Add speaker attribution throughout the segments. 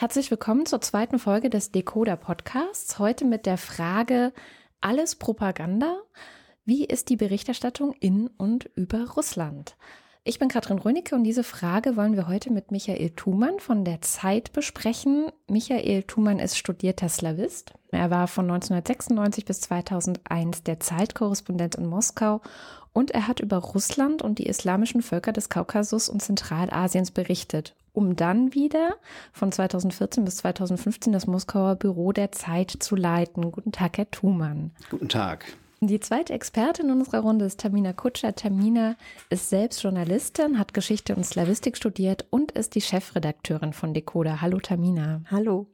Speaker 1: Herzlich willkommen zur zweiten Folge des Decoder Podcasts. Heute mit der Frage, alles Propaganda? Wie ist die Berichterstattung in und über Russland? Ich bin Katrin Rönicke und diese Frage wollen wir heute mit Michael Thumann von der Zeit besprechen. Michael Thumann ist studierter Slavist. Er war von 1996 bis 2001 der Zeitkorrespondent in Moskau und er hat über Russland und die islamischen Völker des Kaukasus und Zentralasiens berichtet um dann wieder von 2014 bis 2015 das Moskauer Büro der Zeit zu leiten. Guten Tag, Herr Thumann.
Speaker 2: Guten Tag.
Speaker 1: Die zweite Expertin unserer Runde ist Tamina Kutscher. Tamina ist selbst Journalistin, hat Geschichte und Slavistik studiert und ist die Chefredakteurin von Decoder. Hallo Tamina.
Speaker 3: Hallo.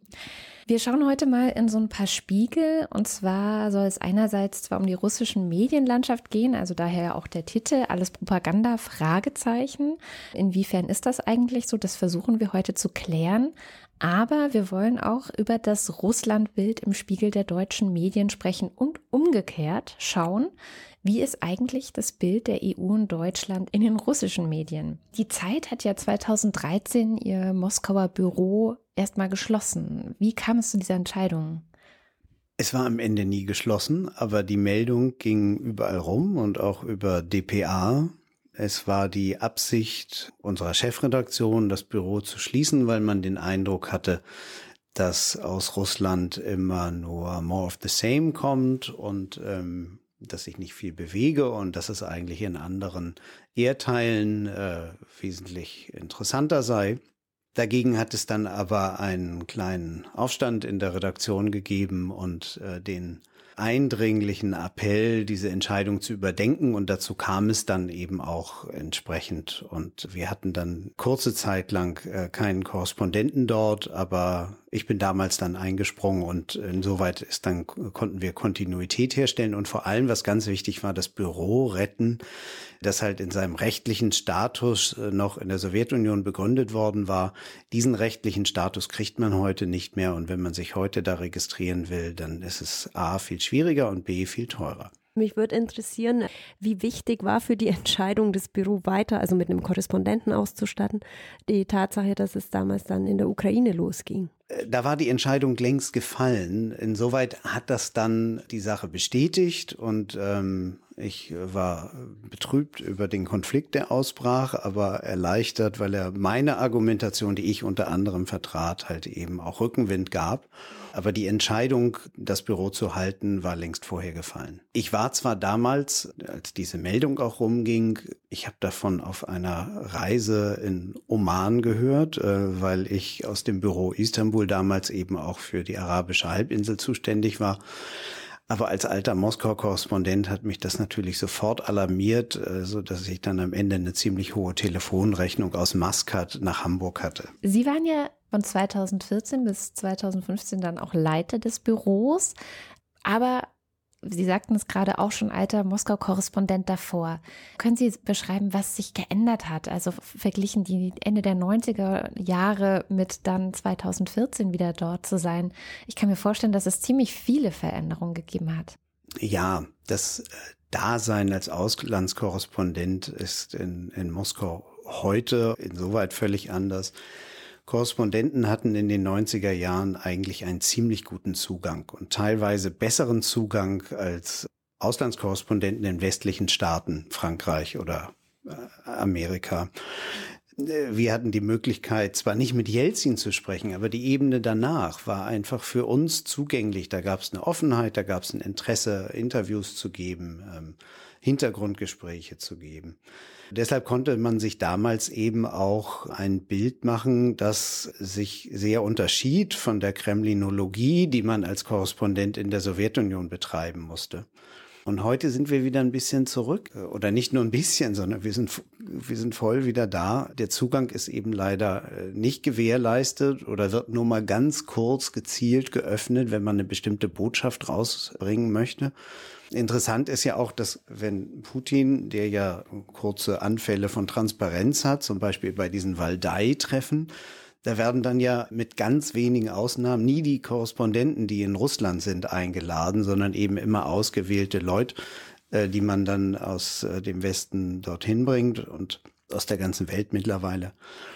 Speaker 1: Wir schauen heute mal in so ein paar Spiegel. Und zwar soll es einerseits zwar um die russischen Medienlandschaft gehen, also daher auch der Titel, alles Propaganda, Fragezeichen. Inwiefern ist das eigentlich so? Das versuchen wir heute zu klären. Aber wir wollen auch über das Russlandbild im Spiegel der deutschen Medien sprechen und umgekehrt schauen, wie ist eigentlich das Bild der EU und Deutschland in den russischen Medien? Die Zeit hat ja 2013 ihr Moskauer Büro erstmal geschlossen. Wie kam es zu dieser Entscheidung?
Speaker 2: Es war am Ende nie geschlossen, aber die Meldung ging überall rum und auch über DPA. Es war die Absicht unserer Chefredaktion, das Büro zu schließen, weil man den Eindruck hatte, dass aus Russland immer nur more of the same kommt und ähm, dass ich nicht viel bewege und dass es eigentlich in anderen Erdteilen äh, wesentlich interessanter sei. Dagegen hat es dann aber einen kleinen Aufstand in der Redaktion gegeben und äh, den eindringlichen Appell, diese Entscheidung zu überdenken. Und dazu kam es dann eben auch entsprechend. Und wir hatten dann kurze Zeit lang äh, keinen Korrespondenten dort, aber ich bin damals dann eingesprungen und insoweit ist dann konnten wir Kontinuität herstellen und vor allem, was ganz wichtig war, das Büro retten, das halt in seinem rechtlichen Status äh, noch in der Sowjetunion begründet worden war. Diesen rechtlichen Status kriegt man heute nicht mehr und wenn man sich heute da registrieren will, dann ist es A viel schwieriger und B viel teurer.
Speaker 3: Mich würde interessieren, wie wichtig war für die Entscheidung, das Büro weiter, also mit einem Korrespondenten auszustatten, die Tatsache, dass es damals dann in der Ukraine losging?
Speaker 2: Äh, da war die Entscheidung längst gefallen. Insoweit hat das dann die Sache bestätigt und ähm, ich war betrübt über den Konflikt, der ausbrach, aber erleichtert, weil er meine Argumentation, die ich unter anderem vertrat, halt eben auch Rückenwind gab. Aber die Entscheidung, das Büro zu halten, war längst vorher gefallen. Ich war zwar damals, als diese Meldung auch rumging, ich habe davon auf einer Reise in Oman gehört, äh, weil ich aus dem Büro Istanbul damals eben auch für die arabische Halbinsel zuständig war. Aber als alter Moskau-Korrespondent hat mich das natürlich sofort alarmiert, äh, so dass ich dann am Ende eine ziemlich hohe Telefonrechnung aus Maskat nach Hamburg hatte.
Speaker 1: Sie waren ja von 2014 bis 2015 dann auch Leiter des Büros. Aber Sie sagten es gerade auch schon, alter Moskau-Korrespondent davor. Können Sie beschreiben, was sich geändert hat? Also verglichen die Ende der 90er Jahre mit dann 2014 wieder dort zu sein. Ich kann mir vorstellen, dass es ziemlich viele Veränderungen gegeben hat.
Speaker 2: Ja, das äh, Dasein als Auslandskorrespondent ist in, in Moskau heute insoweit völlig anders. Korrespondenten hatten in den 90er Jahren eigentlich einen ziemlich guten Zugang und teilweise besseren Zugang als Auslandskorrespondenten in westlichen Staaten, Frankreich oder äh, Amerika. Wir hatten die Möglichkeit, zwar nicht mit Jelzin zu sprechen, aber die Ebene danach war einfach für uns zugänglich. Da gab es eine Offenheit, da gab es ein Interesse, Interviews zu geben. Hintergrundgespräche zu geben. Deshalb konnte man sich damals eben auch ein Bild machen, das sich sehr unterschied von der Kremlinologie, die man als Korrespondent in der Sowjetunion betreiben musste. Und heute sind wir wieder ein bisschen zurück. Oder nicht nur ein bisschen, sondern wir sind, wir sind voll wieder da. Der Zugang ist eben leider äh, nicht gewährleistet oder wird nur mal ganz kurz gezielt geöffnet, wenn man eine bestimmte Botschaft rausbringen möchte. Interessant ist ja auch, dass wenn Putin, der ja kurze Anfälle von Transparenz hat, zum Beispiel bei diesen Waldai-Treffen, da werden dann ja mit ganz wenigen Ausnahmen nie die Korrespondenten, die in Russland sind, eingeladen, sondern eben immer ausgewählte Leute, äh, die man dann aus äh, dem Westen dorthin bringt. Und aus der ganzen Welt mittlerweile.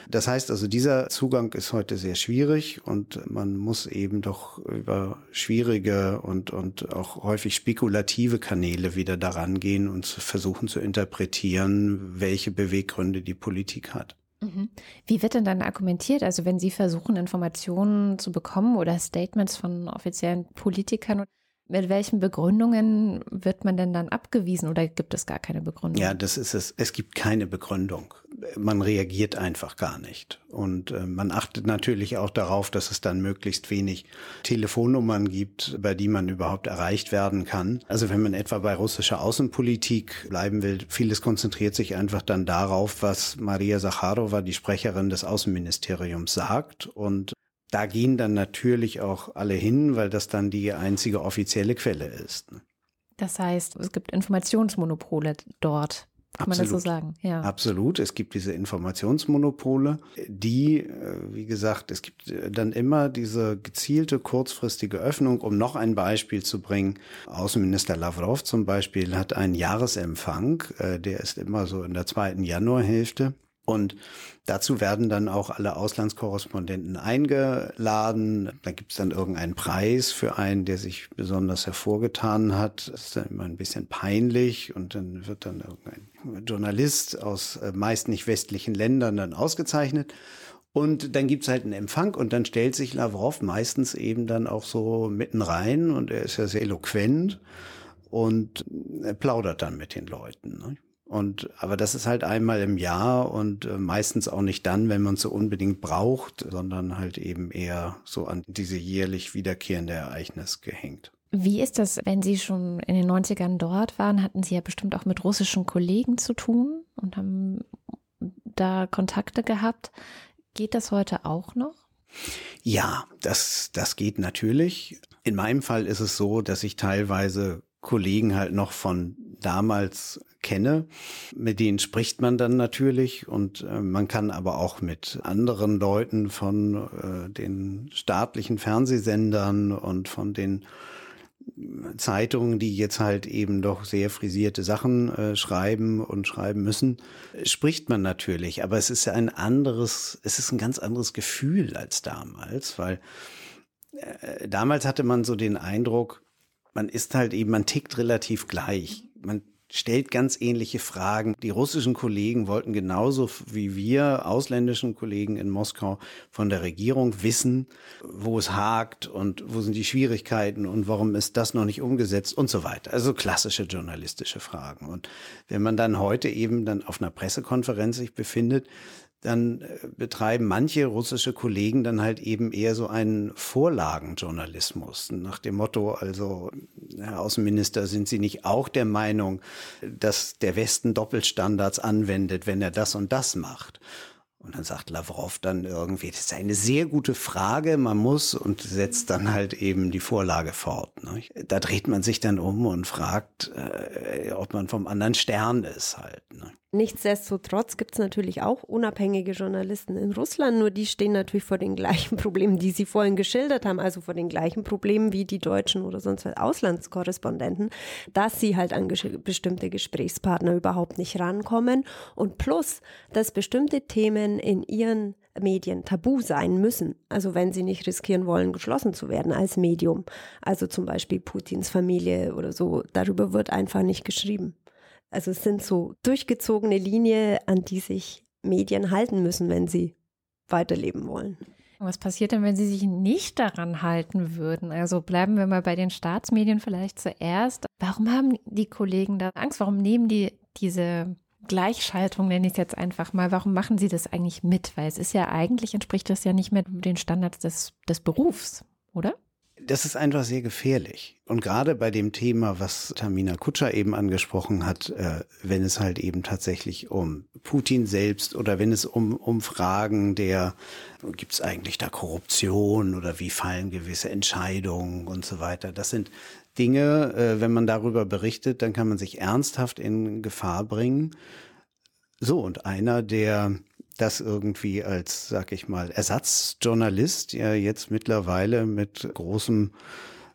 Speaker 2: Das heißt also, dieser Zugang ist heute sehr schwierig und man muss eben doch über schwierige und, und auch häufig spekulative Kanäle wieder daran gehen und versuchen zu interpretieren, welche Beweggründe die Politik hat.
Speaker 1: Mhm. Wie wird denn dann argumentiert? Also wenn Sie versuchen, Informationen zu bekommen oder Statements von offiziellen Politikern, mit welchen Begründungen wird man denn dann abgewiesen oder gibt es gar keine Begründung?
Speaker 2: Ja, das ist es. Es gibt keine Begründung. Man reagiert einfach gar nicht. Und äh, man achtet natürlich auch darauf, dass es dann möglichst wenig Telefonnummern gibt, bei die man überhaupt erreicht werden kann. Also wenn man etwa bei russischer Außenpolitik bleiben will, vieles konzentriert sich einfach dann darauf, was Maria Sacharowa, die Sprecherin des Außenministeriums, sagt. Und da gehen dann natürlich auch alle hin, weil das dann die einzige offizielle Quelle ist. Ne?
Speaker 1: Das heißt, es gibt Informationsmonopole dort. Kann Absolut. man das so sagen?
Speaker 2: Ja. Absolut. Es gibt diese Informationsmonopole, die, äh, wie gesagt, es gibt äh, dann immer diese gezielte kurzfristige Öffnung, um noch ein Beispiel zu bringen. Außenminister Lavrov zum Beispiel hat einen Jahresempfang, äh, der ist immer so in der zweiten Januarhälfte. Und dazu werden dann auch alle Auslandskorrespondenten eingeladen. Da gibt es dann irgendeinen Preis für einen, der sich besonders hervorgetan hat. Das ist dann immer ein bisschen peinlich und dann wird dann irgendein Journalist aus äh, meist nicht westlichen Ländern dann ausgezeichnet. Und dann gibt's halt einen Empfang und dann stellt sich Lavrov meistens eben dann auch so mitten rein und er ist ja sehr eloquent und er plaudert dann mit den Leuten. Ne? Und, aber das ist halt einmal im Jahr und äh, meistens auch nicht dann, wenn man es so unbedingt braucht, sondern halt eben eher so an diese jährlich wiederkehrende Ereignis gehängt.
Speaker 1: Wie ist das, wenn Sie schon in den 90ern dort waren? Hatten Sie ja bestimmt auch mit russischen Kollegen zu tun und haben da Kontakte gehabt. Geht das heute auch noch?
Speaker 2: Ja, das, das geht natürlich. In meinem Fall ist es so, dass ich teilweise Kollegen halt noch von damals kenne. Mit denen spricht man dann natürlich und äh, man kann aber auch mit anderen Leuten von äh, den staatlichen Fernsehsendern und von den Zeitungen, die jetzt halt eben doch sehr frisierte Sachen äh, schreiben und schreiben müssen, spricht man natürlich. Aber es ist ja ein anderes, es ist ein ganz anderes Gefühl als damals, weil äh, damals hatte man so den Eindruck, man ist halt eben, man tickt relativ gleich. Man stellt ganz ähnliche Fragen. Die russischen Kollegen wollten genauso wie wir ausländischen Kollegen in Moskau von der Regierung wissen, wo es hakt und wo sind die Schwierigkeiten und warum ist das noch nicht umgesetzt und so weiter. Also klassische journalistische Fragen. Und wenn man dann heute eben dann auf einer Pressekonferenz sich befindet, dann äh, betreiben manche russische Kollegen dann halt eben eher so einen Vorlagenjournalismus. Nach dem Motto, also, Herr Außenminister, sind Sie nicht auch der Meinung, dass der Westen Doppelstandards anwendet, wenn er das und das macht? Und dann sagt Lavrov dann irgendwie, das ist eine sehr gute Frage, man muss und setzt dann halt eben die Vorlage fort. Ne? Da dreht man sich dann um und fragt, äh, ob man vom anderen Stern ist halt. Ne?
Speaker 3: Nichtsdestotrotz gibt es natürlich auch unabhängige Journalisten in Russland, nur die stehen natürlich vor den gleichen Problemen, die Sie vorhin geschildert haben, also vor den gleichen Problemen wie die deutschen oder sonst was Auslandskorrespondenten, dass sie halt an ges bestimmte Gesprächspartner überhaupt nicht rankommen und plus, dass bestimmte Themen in ihren Medien tabu sein müssen. Also wenn sie nicht riskieren wollen, geschlossen zu werden als Medium. Also zum Beispiel Putins Familie oder so. Darüber wird einfach nicht geschrieben. Also es sind so durchgezogene Linien, an die sich Medien halten müssen, wenn sie weiterleben wollen.
Speaker 1: Was passiert denn, wenn sie sich nicht daran halten würden? Also bleiben wir mal bei den Staatsmedien vielleicht zuerst. Warum haben die Kollegen da Angst? Warum nehmen die diese Gleichschaltung, nenne ich es jetzt einfach mal, warum machen sie das eigentlich mit? Weil es ist ja eigentlich, entspricht das ja nicht mehr den Standards des, des Berufs, oder?
Speaker 2: Das ist einfach sehr gefährlich. Und gerade bei dem Thema, was Tamina Kutscher eben angesprochen hat, äh, wenn es halt eben tatsächlich um Putin selbst oder wenn es um, um Fragen der, gibt es eigentlich da Korruption oder wie fallen gewisse Entscheidungen und so weiter, das sind Dinge, äh, wenn man darüber berichtet, dann kann man sich ernsthaft in Gefahr bringen. So, und einer, der das irgendwie als, sag ich mal, Ersatzjournalist ja jetzt mittlerweile mit großem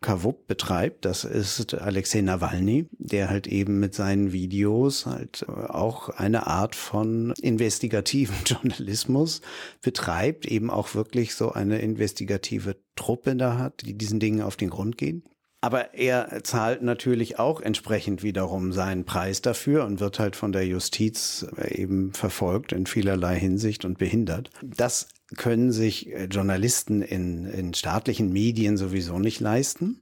Speaker 2: Kawup betreibt. Das ist Alexei Nawalny, der halt eben mit seinen Videos halt auch eine Art von investigativen Journalismus betreibt, eben auch wirklich so eine investigative Truppe da hat, die diesen Dingen auf den Grund gehen. Aber er zahlt natürlich auch entsprechend wiederum seinen Preis dafür und wird halt von der Justiz eben verfolgt in vielerlei Hinsicht und behindert. Das können sich Journalisten in, in staatlichen Medien sowieso nicht leisten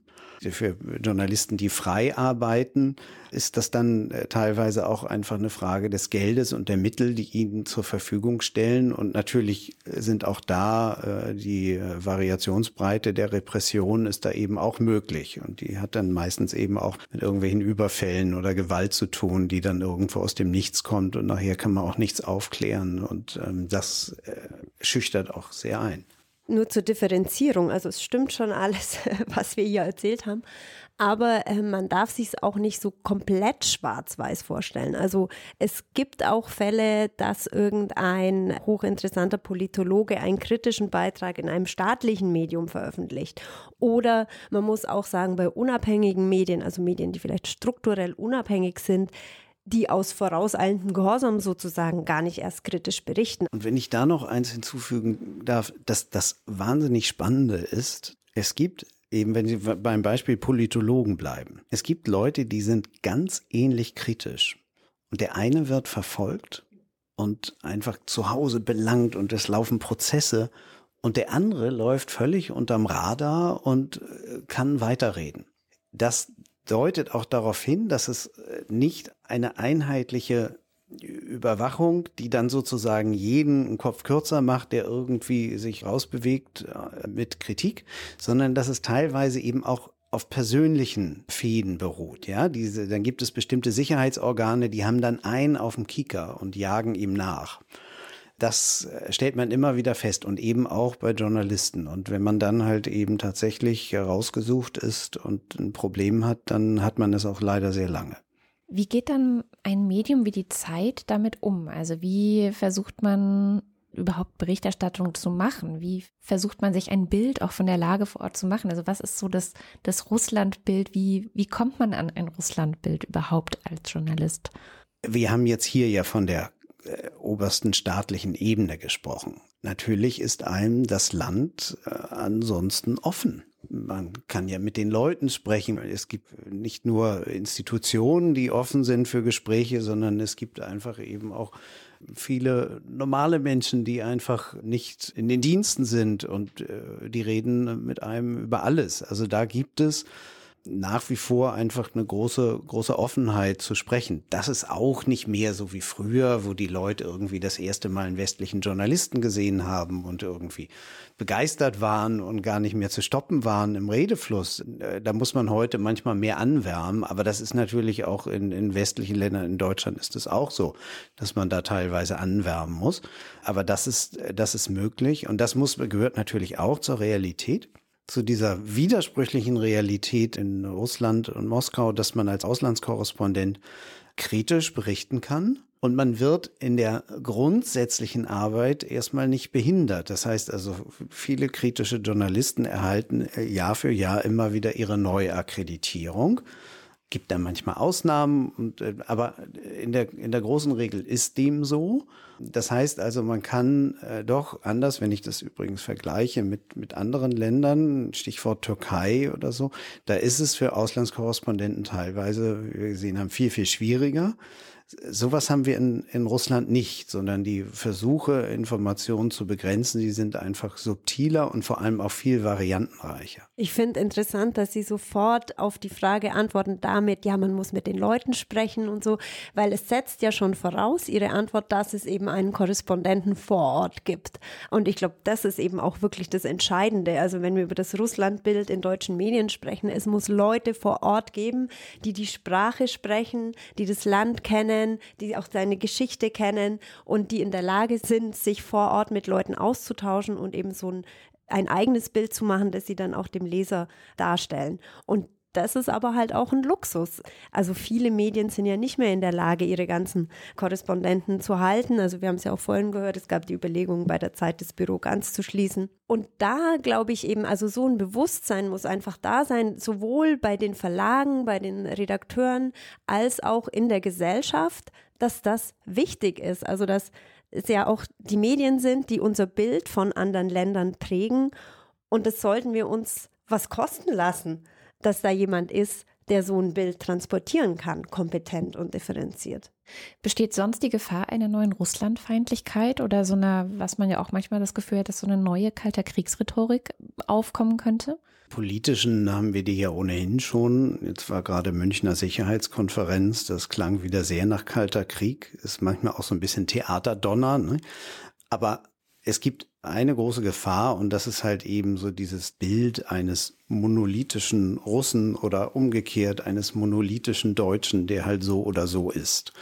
Speaker 2: für Journalisten, die frei arbeiten, ist das dann äh, teilweise auch einfach eine Frage des Geldes und der Mittel, die ihnen zur Verfügung stellen. Und natürlich sind auch da äh, die äh, Variationsbreite der Repression ist da eben auch möglich. Und die hat dann meistens eben auch mit irgendwelchen Überfällen oder Gewalt zu tun, die dann irgendwo aus dem Nichts kommt und nachher kann man auch nichts aufklären. Und ähm, das äh, schüchtert auch sehr ein
Speaker 3: nur zur Differenzierung. Also es stimmt schon alles, was wir hier erzählt haben. Aber äh, man darf sich auch nicht so komplett schwarz-weiß vorstellen. Also es gibt auch Fälle, dass irgendein hochinteressanter Politologe einen kritischen Beitrag in einem staatlichen Medium veröffentlicht. Oder man muss auch sagen, bei unabhängigen Medien, also Medien, die vielleicht strukturell unabhängig sind, die aus vorauseilendem Gehorsam sozusagen gar nicht erst kritisch berichten.
Speaker 2: Und wenn ich da noch eins hinzufügen darf, dass das wahnsinnig Spannende ist, es gibt eben, wenn Sie beim Beispiel Politologen bleiben, es gibt Leute, die sind ganz ähnlich kritisch. Und der eine wird verfolgt und einfach zu Hause belangt und es laufen Prozesse und der andere läuft völlig unterm Radar und äh, kann weiterreden. Das deutet auch darauf hin, dass es äh, nicht eine einheitliche Überwachung, die dann sozusagen jeden einen Kopf kürzer macht, der irgendwie sich rausbewegt äh, mit Kritik, sondern dass es teilweise eben auch auf persönlichen Fäden beruht, ja, diese, dann gibt es bestimmte Sicherheitsorgane, die haben dann einen auf dem Kieker und jagen ihm nach. Das äh, stellt man immer wieder fest und eben auch bei Journalisten. Und wenn man dann halt eben tatsächlich rausgesucht ist und ein Problem hat, dann hat man es auch leider sehr lange.
Speaker 1: Wie geht dann ein Medium wie die Zeit damit um? Also wie versucht man überhaupt Berichterstattung zu machen? Wie versucht man sich ein Bild auch von der Lage vor Ort zu machen? Also was ist so das, das Russlandbild? Wie, wie kommt man an ein Russlandbild überhaupt als Journalist?
Speaker 2: Wir haben jetzt hier ja von der äh, obersten staatlichen Ebene gesprochen. Natürlich ist einem das Land äh, ansonsten offen man kann ja mit den Leuten sprechen. Es gibt nicht nur Institutionen, die offen sind für Gespräche, sondern es gibt einfach eben auch viele normale Menschen, die einfach nicht in den Diensten sind und äh, die reden mit einem über alles. Also da gibt es nach wie vor einfach eine große, große Offenheit zu sprechen. Das ist auch nicht mehr so wie früher, wo die Leute irgendwie das erste Mal einen westlichen Journalisten gesehen haben und irgendwie begeistert waren und gar nicht mehr zu stoppen waren im Redefluss. Da muss man heute manchmal mehr anwärmen, aber das ist natürlich auch in, in westlichen Ländern, in Deutschland ist es auch so, dass man da teilweise anwärmen muss. Aber das ist, das ist möglich und das muss, gehört natürlich auch zur Realität zu dieser widersprüchlichen Realität in Russland und Moskau, dass man als Auslandskorrespondent kritisch berichten kann. Und man wird in der grundsätzlichen Arbeit erstmal nicht behindert. Das heißt also, viele kritische Journalisten erhalten Jahr für Jahr immer wieder ihre Neuakkreditierung gibt da manchmal Ausnahmen, und, äh, aber in der, in der großen Regel ist dem so. Das heißt also, man kann äh, doch anders, wenn ich das übrigens vergleiche mit, mit anderen Ländern, Stichwort Türkei oder so, da ist es für Auslandskorrespondenten teilweise, wie wir gesehen haben, viel, viel schwieriger. Sowas haben wir in, in Russland nicht, sondern die Versuche, Informationen zu begrenzen, die sind einfach subtiler und vor allem auch viel variantenreicher.
Speaker 3: Ich finde interessant, dass Sie sofort auf die Frage antworten damit, ja, man muss mit den Leuten sprechen und so, weil es setzt ja schon voraus, Ihre Antwort, dass es eben einen Korrespondenten vor Ort gibt. Und ich glaube, das ist eben auch wirklich das Entscheidende. Also wenn wir über das Russlandbild in deutschen Medien sprechen, es muss Leute vor Ort geben, die die Sprache sprechen, die das Land kennen, kennen, die auch seine Geschichte kennen und die in der Lage sind, sich vor Ort mit Leuten auszutauschen und eben so ein, ein eigenes Bild zu machen, das sie dann auch dem Leser darstellen. Und das ist aber halt auch ein Luxus. Also viele Medien sind ja nicht mehr in der Lage, ihre ganzen Korrespondenten zu halten. Also wir haben es ja auch vorhin gehört, es gab die Überlegung, bei der Zeit das Büro ganz zu schließen. Und da glaube ich eben, also so ein Bewusstsein muss einfach da sein, sowohl bei den Verlagen, bei den Redakteuren, als auch in der Gesellschaft, dass das wichtig ist. Also dass es ja auch die Medien sind, die unser Bild von anderen Ländern prägen. Und das sollten wir uns was kosten lassen dass da jemand ist, der so ein Bild transportieren kann, kompetent und differenziert.
Speaker 1: Besteht sonst die Gefahr einer neuen Russlandfeindlichkeit oder so einer, was man ja auch manchmal das Gefühl hat, dass so eine neue kalter Kriegsrhetorik aufkommen könnte?
Speaker 2: Politischen haben wir die ja ohnehin schon. Jetzt war gerade Münchner Sicherheitskonferenz, das klang wieder sehr nach kalter Krieg, ist manchmal auch so ein bisschen Theaterdonner. Ne? Aber es gibt eine große Gefahr und das ist halt eben so dieses Bild eines monolithischen Russen oder umgekehrt eines monolithischen Deutschen, der halt so oder so ist.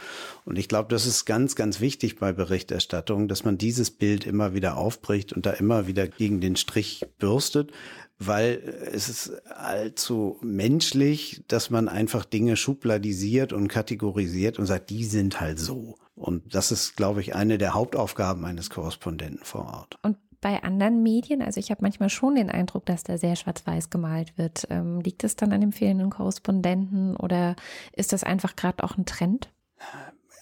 Speaker 2: Und ich glaube, das ist ganz, ganz wichtig bei Berichterstattung, dass man dieses Bild immer wieder aufbricht und da immer wieder gegen den Strich bürstet, weil es ist allzu menschlich, dass man einfach Dinge schubladisiert und kategorisiert und sagt, die sind halt so. Und das ist, glaube ich, eine der Hauptaufgaben eines Korrespondenten vor Ort.
Speaker 1: Und bei anderen Medien, also ich habe manchmal schon den Eindruck, dass da sehr schwarz-weiß gemalt wird. Ähm, liegt es dann an dem fehlenden Korrespondenten oder ist das einfach gerade auch ein Trend?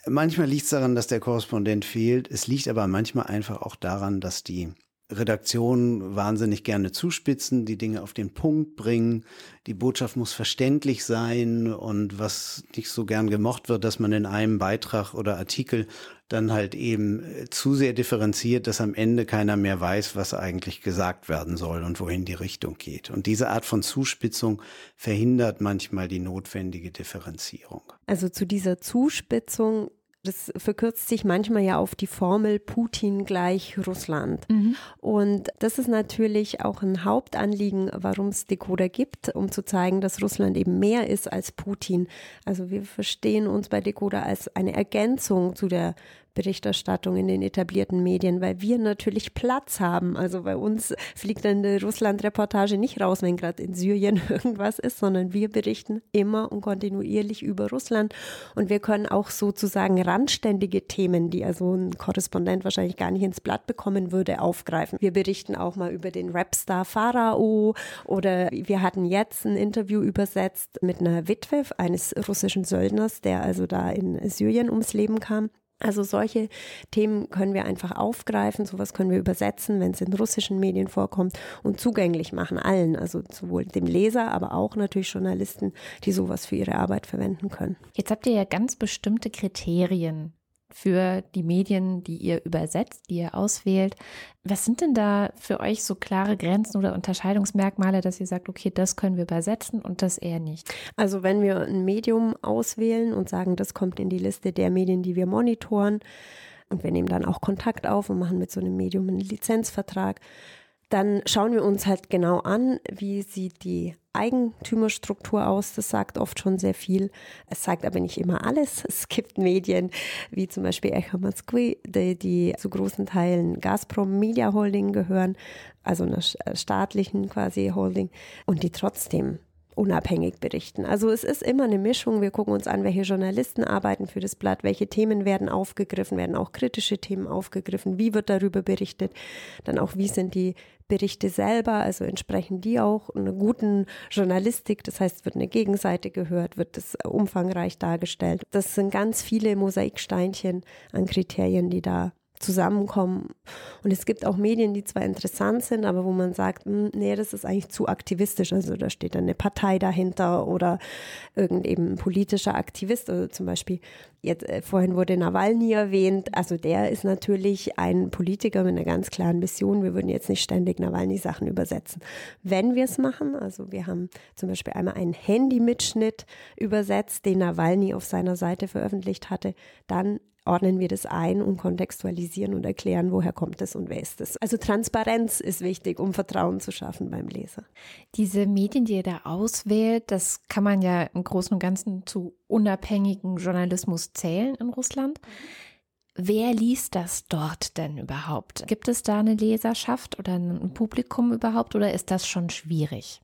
Speaker 2: Manchmal liegt es daran, dass der Korrespondent fehlt. Es liegt aber manchmal einfach auch daran, dass die Redaktionen wahnsinnig gerne zuspitzen, die Dinge auf den Punkt bringen. Die Botschaft muss verständlich sein und was nicht so gern gemocht wird, dass man in einem Beitrag oder Artikel dann halt eben äh, zu sehr differenziert, dass am Ende keiner mehr weiß, was eigentlich gesagt werden soll und wohin die Richtung geht. Und diese Art von Zuspitzung verhindert manchmal die notwendige Differenzierung.
Speaker 3: Also zu dieser Zuspitzung das verkürzt sich manchmal ja auf die Formel Putin gleich Russland. Mhm. Und das ist natürlich auch ein Hauptanliegen, warum es Decoder gibt, um zu zeigen, dass Russland eben mehr ist als Putin. Also wir verstehen uns bei Decoder als eine Ergänzung zu der Berichterstattung in den etablierten Medien, weil wir natürlich Platz haben. Also bei uns fliegt die Russland-Reportage nicht raus, wenn gerade in Syrien irgendwas ist, sondern wir berichten immer und kontinuierlich über Russland. Und wir können auch sozusagen randständige Themen, die also ein Korrespondent wahrscheinlich gar nicht ins Blatt bekommen würde, aufgreifen. Wir berichten auch mal über den Rapstar Pharao oder wir hatten jetzt ein Interview übersetzt mit einer Witwe eines russischen Söldners, der also da in Syrien ums Leben kam. Also solche Themen können wir einfach aufgreifen, sowas können wir übersetzen, wenn es in russischen Medien vorkommt und zugänglich machen allen, also sowohl dem Leser, aber auch natürlich Journalisten, die sowas für ihre Arbeit verwenden können.
Speaker 1: Jetzt habt ihr ja ganz bestimmte Kriterien für die Medien, die ihr übersetzt, die ihr auswählt. Was sind denn da für euch so klare Grenzen oder Unterscheidungsmerkmale, dass ihr sagt, okay, das können wir übersetzen und das eher nicht?
Speaker 3: Also wenn wir ein Medium auswählen und sagen, das kommt in die Liste der Medien, die wir monitoren, und wir nehmen dann auch Kontakt auf und machen mit so einem Medium einen Lizenzvertrag, dann schauen wir uns halt genau an, wie sieht die Eigentümerstruktur aus. Das sagt oft schon sehr viel. Es sagt aber nicht immer alles. Es gibt Medien wie zum Beispiel Echo Moskwy, die, die zu großen Teilen Gazprom Media Holding gehören, also einer staatlichen quasi Holding und die trotzdem unabhängig berichten. Also es ist immer eine Mischung. Wir gucken uns an, welche Journalisten arbeiten für das Blatt, welche Themen werden aufgegriffen, werden auch kritische Themen aufgegriffen, wie wird darüber berichtet, dann auch wie sind die Berichte selber, also entsprechen die auch einer guten Journalistik. Das heißt, wird eine Gegenseite gehört, wird es umfangreich dargestellt. Das sind ganz viele Mosaiksteinchen an Kriterien, die da zusammenkommen. Und es gibt auch Medien, die zwar interessant sind, aber wo man sagt, hm, nee, das ist eigentlich zu aktivistisch. Also da steht dann eine Partei dahinter oder irgend eben ein politischer Aktivist. Also zum Beispiel, jetzt äh, vorhin wurde Nawalny erwähnt. Also der ist natürlich ein Politiker mit einer ganz klaren Mission. Wir würden jetzt nicht ständig Nawalny-Sachen übersetzen. Wenn wir es machen, also wir haben zum Beispiel einmal einen Handy-Mitschnitt übersetzt, den Nawalny auf seiner Seite veröffentlicht hatte, dann ordnen wir das ein und kontextualisieren und erklären, woher kommt es und wer ist es. Also Transparenz ist wichtig, um Vertrauen zu schaffen beim Leser.
Speaker 1: Diese Medien, die ihr da auswählt, das kann man ja im Großen und Ganzen zu unabhängigen Journalismus zählen in Russland. Wer liest das dort denn überhaupt? Gibt es da eine Leserschaft oder ein Publikum überhaupt oder ist das schon schwierig?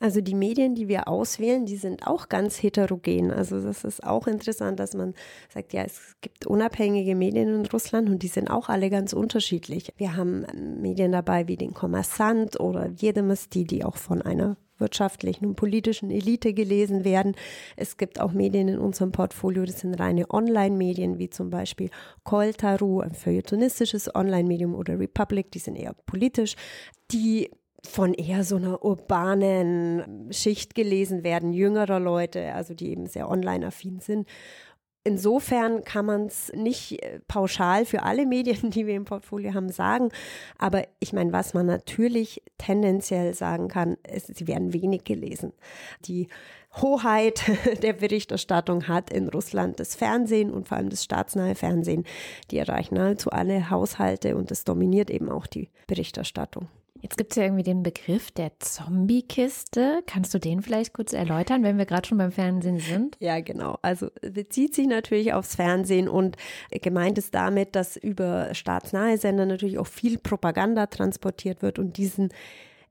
Speaker 3: Also die Medien, die wir auswählen, die sind auch ganz heterogen. Also das ist auch interessant, dass man sagt, ja, es gibt unabhängige Medien in Russland und die sind auch alle ganz unterschiedlich. Wir haben Medien dabei wie den Kommersant oder Jedemesti, die auch von einer wirtschaftlichen und politischen Elite gelesen werden. Es gibt auch Medien in unserem Portfolio, das sind reine Online-Medien, wie zum Beispiel Koltaru, ein feuilletonistisches Online-Medium oder Republic, die sind eher politisch. Die von eher so einer urbanen Schicht gelesen werden, jüngerer Leute, also die eben sehr online-affin sind. Insofern kann man es nicht äh, pauschal für alle Medien, die wir im Portfolio haben, sagen. Aber ich meine, was man natürlich tendenziell sagen kann, ist, sie werden wenig gelesen. Die Hoheit der Berichterstattung hat in Russland das Fernsehen und vor allem das staatsnahe Fernsehen. Die erreichen nahezu alle Haushalte und das dominiert eben auch die Berichterstattung.
Speaker 1: Jetzt gibt es ja irgendwie den Begriff der Zombie-Kiste. Kannst du den vielleicht kurz erläutern, wenn wir gerade schon beim Fernsehen sind?
Speaker 3: Ja, genau. Also bezieht sich natürlich aufs Fernsehen und gemeint ist damit, dass über staatsnahe Sender natürlich auch viel Propaganda transportiert wird und diesen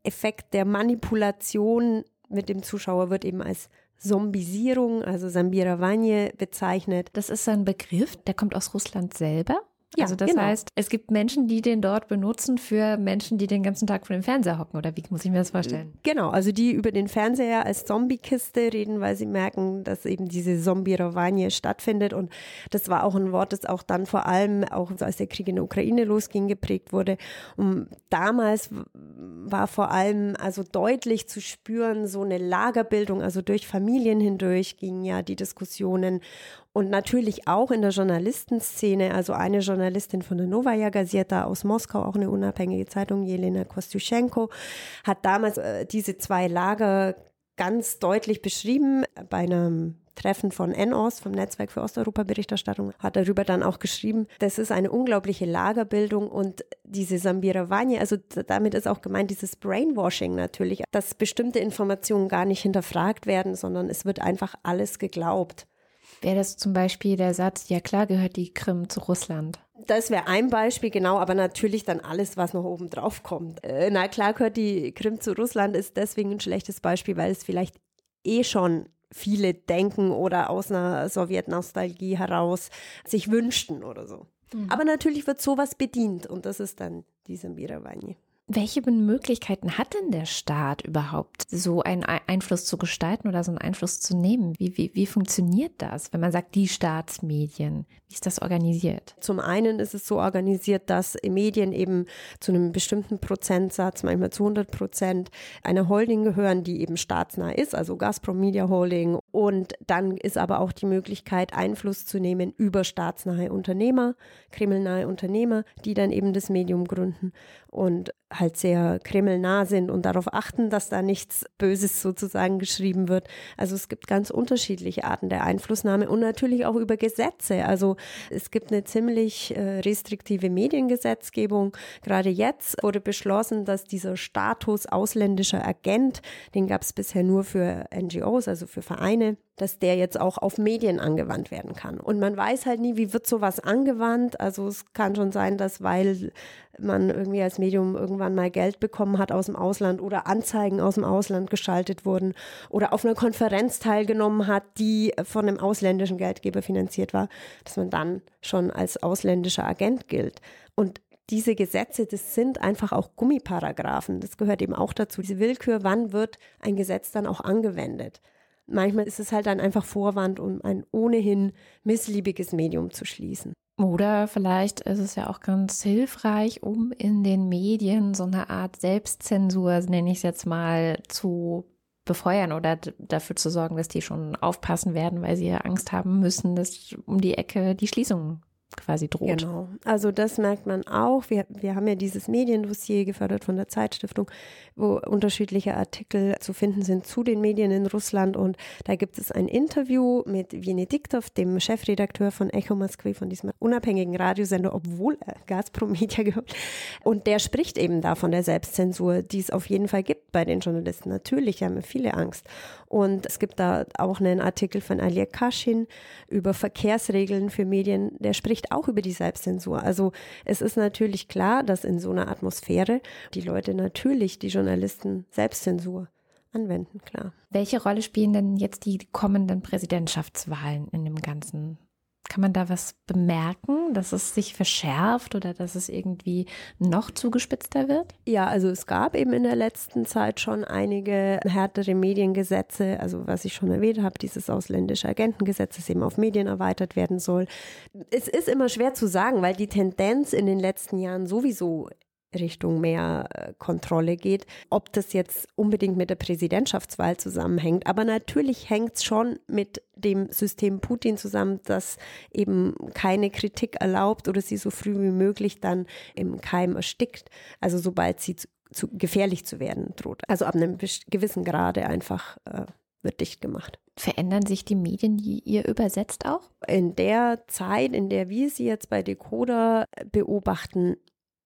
Speaker 3: Effekt der Manipulation mit dem Zuschauer wird eben als Zombisierung, also Sambiravanje bezeichnet.
Speaker 1: Das ist ein Begriff, der kommt aus Russland selber?
Speaker 3: Ja,
Speaker 1: also das
Speaker 3: genau.
Speaker 1: heißt, es gibt Menschen, die den dort benutzen für Menschen, die den ganzen Tag vor dem Fernseher hocken. Oder wie muss ich mir das vorstellen?
Speaker 3: Genau, also die über den Fernseher als Zombie-Kiste reden, weil sie merken, dass eben diese Zombie-Rovanie stattfindet. Und das war auch ein Wort, das auch dann vor allem, auch als der Krieg in der Ukraine losging, geprägt wurde. Und damals war vor allem also deutlich zu spüren, so eine Lagerbildung, also durch Familien hindurch gingen ja die Diskussionen und natürlich auch in der Journalistenszene, also eine Journalistin von der Novaya Gazeta aus Moskau, auch eine unabhängige Zeitung, Jelena Kostyuschenko, hat damals äh, diese zwei Lager ganz deutlich beschrieben bei einem Treffen von NOS, vom Netzwerk für Osteuropa-Berichterstattung, hat darüber dann auch geschrieben, das ist eine unglaubliche Lagerbildung und diese Sambiravanie, also damit ist auch gemeint dieses Brainwashing natürlich, dass bestimmte Informationen gar nicht hinterfragt werden, sondern es wird einfach alles geglaubt.
Speaker 1: Wäre das zum Beispiel der Satz, ja klar gehört die Krim zu Russland?
Speaker 3: Das wäre ein Beispiel, genau, aber natürlich dann alles, was noch oben drauf kommt. Äh, na klar gehört die Krim zu Russland, ist deswegen ein schlechtes Beispiel, weil es vielleicht eh schon viele denken oder aus einer Sowjetnostalgie heraus sich wünschten oder so. Mhm. Aber natürlich wird sowas bedient und das ist dann diese Miravani.
Speaker 1: Welche Möglichkeiten hat denn der Staat überhaupt, so einen Einfluss zu gestalten oder so einen Einfluss zu nehmen? Wie, wie, wie funktioniert das, wenn man sagt, die Staatsmedien? Wie ist das organisiert?
Speaker 3: Zum einen ist es so organisiert, dass Medien eben zu einem bestimmten Prozentsatz, manchmal zu 100 Prozent, einer Holding gehören, die eben staatsnah ist, also Gazprom Media Holding. Und dann ist aber auch die Möglichkeit, Einfluss zu nehmen über staatsnahe Unternehmer, kremlnahe Unternehmer, die dann eben das Medium gründen. Und halt sehr kremlnah sind und darauf achten, dass da nichts Böses sozusagen geschrieben wird. Also es gibt ganz unterschiedliche Arten der Einflussnahme und natürlich auch über Gesetze. Also es gibt eine ziemlich äh, restriktive Mediengesetzgebung. Gerade jetzt wurde beschlossen, dass dieser Status ausländischer Agent, den gab es bisher nur für NGOs, also für Vereine, dass der jetzt auch auf Medien angewandt werden kann. Und man weiß halt nie, wie wird sowas angewandt. Also es kann schon sein, dass weil man irgendwie als Medium irgendwann mal Geld bekommen hat aus dem Ausland oder Anzeigen aus dem Ausland geschaltet wurden oder auf einer Konferenz teilgenommen hat, die von einem ausländischen Geldgeber finanziert war, dass man dann schon als ausländischer Agent gilt. Und diese Gesetze, das sind einfach auch Gummiparagraphen. Das gehört eben auch dazu. Diese Willkür, wann wird ein Gesetz dann auch angewendet? Manchmal ist es halt dann einfach Vorwand, um ein ohnehin missliebiges Medium zu schließen.
Speaker 1: Oder vielleicht ist es ja auch ganz hilfreich, um in den Medien so eine Art Selbstzensur, nenne ich es jetzt mal, zu befeuern oder dafür zu sorgen, dass die schon aufpassen werden, weil sie ja Angst haben müssen, dass um die Ecke die Schließung quasi droht.
Speaker 3: Genau. Also das merkt man auch. Wir, wir haben ja dieses Mediendossier gefördert von der Zeitstiftung, wo unterschiedliche Artikel zu finden sind zu den Medien in Russland. Und da gibt es ein Interview mit Venediktov, dem Chefredakteur von Echo Moskwy, von diesem unabhängigen Radiosender, obwohl er Gazprom Media gehört. Und der spricht eben da von der Selbstzensur, die es auf jeden Fall gibt bei den Journalisten. Natürlich haben wir viele Angst. Und es gibt da auch einen Artikel von Alia Kashin über Verkehrsregeln für Medien. Der spricht auch über die Selbstzensur. Also es ist natürlich klar, dass in so einer Atmosphäre die Leute natürlich, die Journalisten, Selbstzensur anwenden, klar.
Speaker 1: Welche Rolle spielen denn jetzt die kommenden Präsidentschaftswahlen in dem Ganzen? Kann man da was bemerken, dass es sich verschärft oder dass es irgendwie noch zugespitzter wird?
Speaker 3: Ja, also es gab eben in der letzten Zeit schon einige härtere Mediengesetze, also was ich schon erwähnt habe, dieses ausländische Agentengesetz, das eben auf Medien erweitert werden soll. Es ist immer schwer zu sagen, weil die Tendenz in den letzten Jahren sowieso Richtung mehr äh, Kontrolle geht. Ob das jetzt unbedingt mit der Präsidentschaftswahl zusammenhängt, aber natürlich hängt es schon mit dem System Putin zusammen, das eben keine Kritik erlaubt oder sie so früh wie möglich dann im Keim erstickt. Also sobald sie zu, zu gefährlich zu werden droht. Also ab einem gewissen Grade einfach äh, wird dicht gemacht.
Speaker 1: Verändern sich die Medien, die ihr übersetzt auch?
Speaker 3: In der Zeit, in der wir sie jetzt bei Decoder beobachten,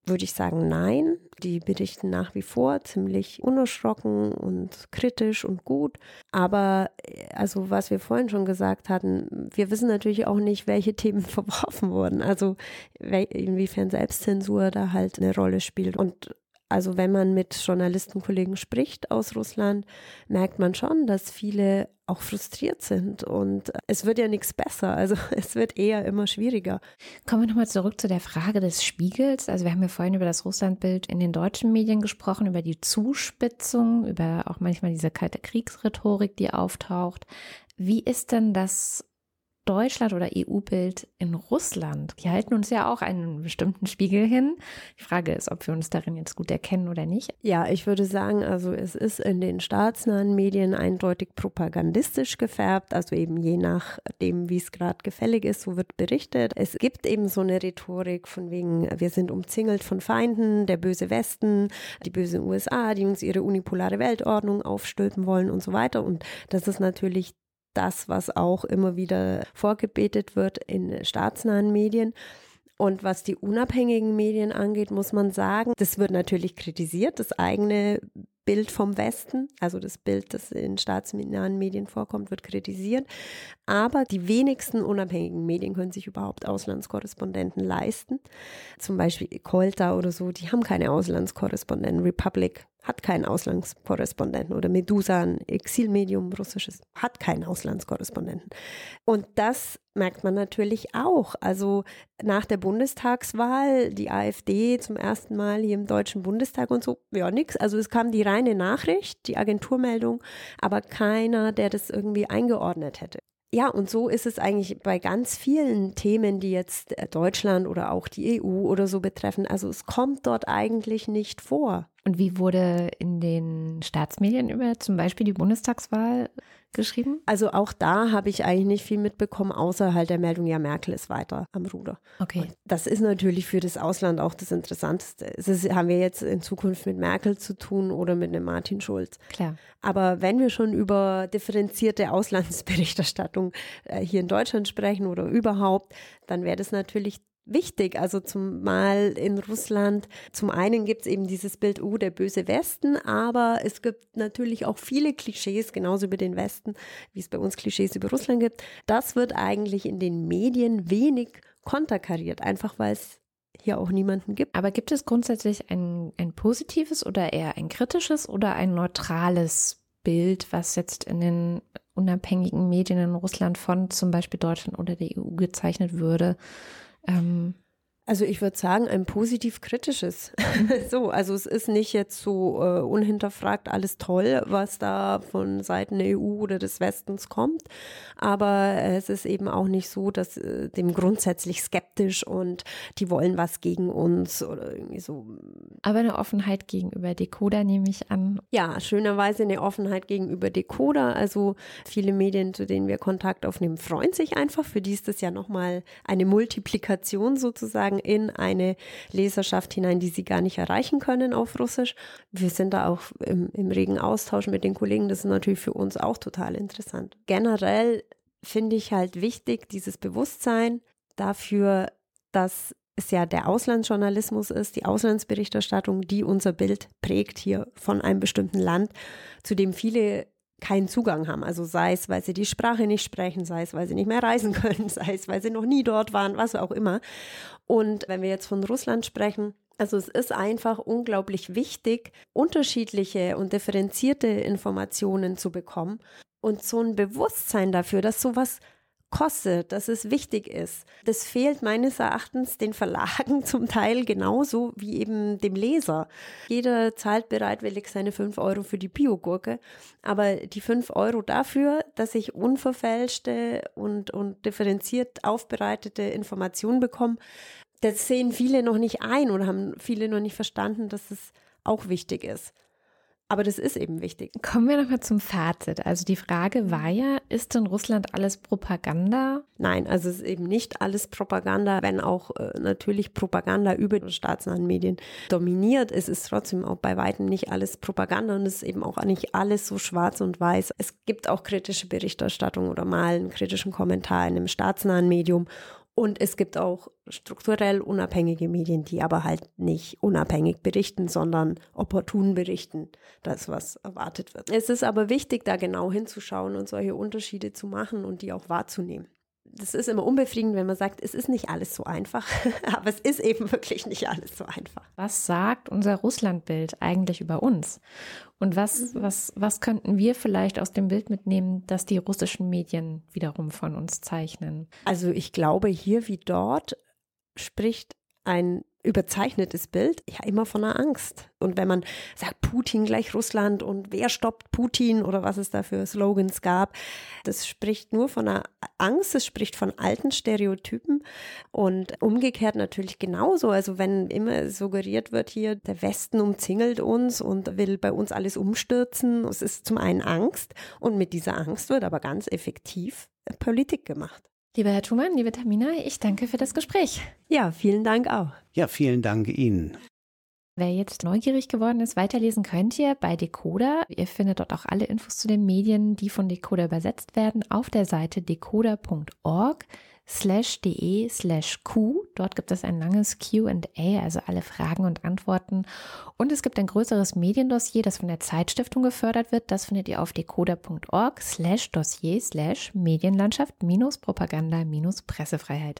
Speaker 3: würde ich sagen, nein. Die berichten nach wie vor ziemlich unerschrocken und kritisch und gut. Aber also was wir vorhin schon gesagt hatten, wir wissen natürlich auch nicht, welche Themen verworfen wurden. Also inwiefern Selbstzensur da halt eine Rolle spielt. Und also wenn man mit Journalistenkollegen spricht aus Russland, merkt man schon, dass viele auch frustriert sind und es wird ja nichts besser. Also es wird eher immer schwieriger.
Speaker 1: Kommen wir nochmal zurück zu der Frage des Spiegels. Also wir haben ja vorhin über das Russlandbild in den deutschen Medien gesprochen, über die Zuspitzung, über auch manchmal diese kalte Kriegsrhetorik, die auftaucht. Wie ist denn das Deutschland oder EU-Bild in Russland. Die halten uns ja auch einen bestimmten Spiegel hin. Die Frage ist, ob wir uns darin jetzt gut erkennen oder nicht.
Speaker 3: Ja, ich würde sagen, also es ist in den staatsnahen Medien eindeutig propagandistisch gefärbt, also eben je nachdem, wie es gerade gefällig ist, so wird berichtet. Es gibt eben so eine Rhetorik von wegen, wir sind umzingelt von Feinden, der böse Westen, die bösen USA, die uns ihre unipolare Weltordnung aufstülpen wollen und so weiter. Und das ist natürlich das, was auch immer wieder vorgebetet wird in staatsnahen Medien. Und was die unabhängigen Medien angeht, muss man sagen, das wird natürlich kritisiert, das eigene Bild vom Westen, also das Bild, das in staatsnahen Medien vorkommt, wird kritisiert. Aber die wenigsten unabhängigen Medien können sich überhaupt Auslandskorrespondenten leisten. Zum Beispiel Kolta oder so, die haben keine Auslandskorrespondenten. Republic hat keinen Auslandskorrespondenten oder Medusa, ein Exilmedium russisches, hat keinen Auslandskorrespondenten. Und das merkt man natürlich auch. Also nach der Bundestagswahl, die AfD zum ersten Mal hier im Deutschen Bundestag und so, ja, nix. Also es kam die reine Nachricht, die Agenturmeldung, aber keiner, der das irgendwie eingeordnet hätte. Ja, und so ist es eigentlich bei ganz vielen Themen, die jetzt äh, Deutschland oder auch die EU oder so betreffen. Also es kommt dort eigentlich nicht vor.
Speaker 1: Und wie wurde in den Staatsmedien über zum Beispiel die Bundestagswahl geschrieben?
Speaker 3: Also auch da habe ich eigentlich nicht viel mitbekommen, außer halt der Meldung, ja, Merkel ist weiter am Ruder.
Speaker 1: Okay.
Speaker 3: Und das ist natürlich für das Ausland auch das Interessanteste. Das haben wir jetzt in Zukunft mit Merkel zu tun oder mit einem Martin Schulz.
Speaker 1: Klar.
Speaker 3: Aber wenn wir schon über differenzierte Auslandsberichterstattung äh, hier in Deutschland sprechen oder überhaupt, dann wäre das natürlich wichtig. Also zumal in Russland, zum einen gibt es eben dieses Bild, oh, der böse Westen, aber es gibt natürlich auch viele Klischees, genauso über den Westen, wie es bei uns Klischees über Russland gibt. Das wird eigentlich in den Medien wenig konterkariert, einfach weil es hier auch niemanden gibt.
Speaker 1: Aber gibt es grundsätzlich ein, ein positives oder eher ein kritisches oder ein neutrales Bild, was jetzt in den unabhängigen Medien in Russland von zum Beispiel Deutschland oder der EU gezeichnet würde?
Speaker 3: Ähm, also ich würde sagen, ein positiv-kritisches. so, also es ist nicht jetzt so äh, unhinterfragt alles toll, was da von Seiten der EU oder des Westens kommt. Aber es ist eben auch nicht so, dass äh, dem grundsätzlich skeptisch und die wollen was gegen uns oder irgendwie so.
Speaker 1: Aber eine Offenheit gegenüber Decoder nehme ich an.
Speaker 3: Ja, schönerweise eine Offenheit gegenüber Decoder. Also viele Medien, zu denen wir Kontakt aufnehmen, freuen sich einfach. Für die ist das ja nochmal eine Multiplikation sozusagen in eine Leserschaft hinein, die sie gar nicht erreichen können auf Russisch. Wir sind da auch im, im regen Austausch mit den Kollegen. Das ist natürlich für uns auch total interessant. Generell finde ich halt wichtig, dieses Bewusstsein dafür, dass es ja der Auslandsjournalismus ist, die Auslandsberichterstattung, die unser Bild prägt hier von einem bestimmten Land, zu dem viele keinen Zugang haben. Also sei es, weil sie die Sprache nicht sprechen, sei es, weil sie nicht mehr reisen können, sei es, weil sie noch nie dort waren, was auch immer. Und wenn wir jetzt von Russland sprechen, Also es ist einfach unglaublich wichtig, unterschiedliche und differenzierte Informationen zu bekommen und so ein Bewusstsein dafür, dass sowas kostet, dass es wichtig ist. Das fehlt meines Erachtens den Verlagen zum Teil genauso wie eben dem Leser. Jeder zahlt bereitwillig seine fünf Euro für die Biogurke, aber die fünf Euro dafür, dass ich unverfälschte und, und differenziert aufbereitete Informationen bekomme, das sehen viele noch nicht ein oder haben viele noch nicht verstanden, dass es auch wichtig ist. Aber das ist eben wichtig.
Speaker 1: Kommen wir nochmal zum Fazit. Also die Frage war ja, ist in Russland alles Propaganda?
Speaker 3: Nein, also es ist eben nicht alles Propaganda, wenn auch äh, natürlich Propaganda über die staatsnahen Medien dominiert. Es ist trotzdem auch bei weitem nicht alles Propaganda und es ist eben auch nicht alles so schwarz und weiß. Es gibt auch kritische Berichterstattung oder mal einen kritischen Kommentar in einem staatsnahen Medium. Und es gibt auch strukturell unabhängige Medien, die aber halt nicht unabhängig berichten, sondern opportun berichten, das, was erwartet wird. Es ist aber wichtig, da genau hinzuschauen und solche Unterschiede zu machen und die auch wahrzunehmen das ist immer unbefriedigend, wenn man sagt, es ist nicht alles so einfach, aber es ist eben wirklich nicht alles so einfach.
Speaker 1: Was sagt unser Russlandbild eigentlich über uns? Und was, mhm. was, was könnten wir vielleicht aus dem Bild mitnehmen, das die russischen Medien wiederum von uns zeichnen?
Speaker 3: Also ich glaube, hier wie dort spricht ein überzeichnetes Bild, ja immer von einer Angst. Und wenn man sagt, Putin gleich Russland und wer stoppt Putin oder was es da für Slogans gab, das spricht nur von einer Angst, es spricht von alten Stereotypen und umgekehrt natürlich genauso. Also wenn immer suggeriert wird hier, der Westen umzingelt uns und will bei uns alles umstürzen, es ist zum einen Angst und mit dieser Angst wird aber ganz effektiv Politik gemacht.
Speaker 1: Lieber Herr Thumann, liebe Tamina, ich danke für das Gespräch.
Speaker 3: Ja, vielen Dank auch.
Speaker 2: Ja, vielen Dank Ihnen.
Speaker 1: Wer jetzt neugierig geworden ist, weiterlesen könnt ihr bei Decoder. Ihr findet dort auch alle Infos zu den Medien, die von Decoder übersetzt werden, auf der Seite decoder.org slash de slash q. Dort gibt es ein langes Q&A, also alle Fragen und Antworten. Und es gibt ein größeres Mediendossier, das von der Zeitstiftung gefördert wird. Das findet ihr auf decoder.org slash dossier slash Medienlandschaft minus Propaganda minus Pressefreiheit.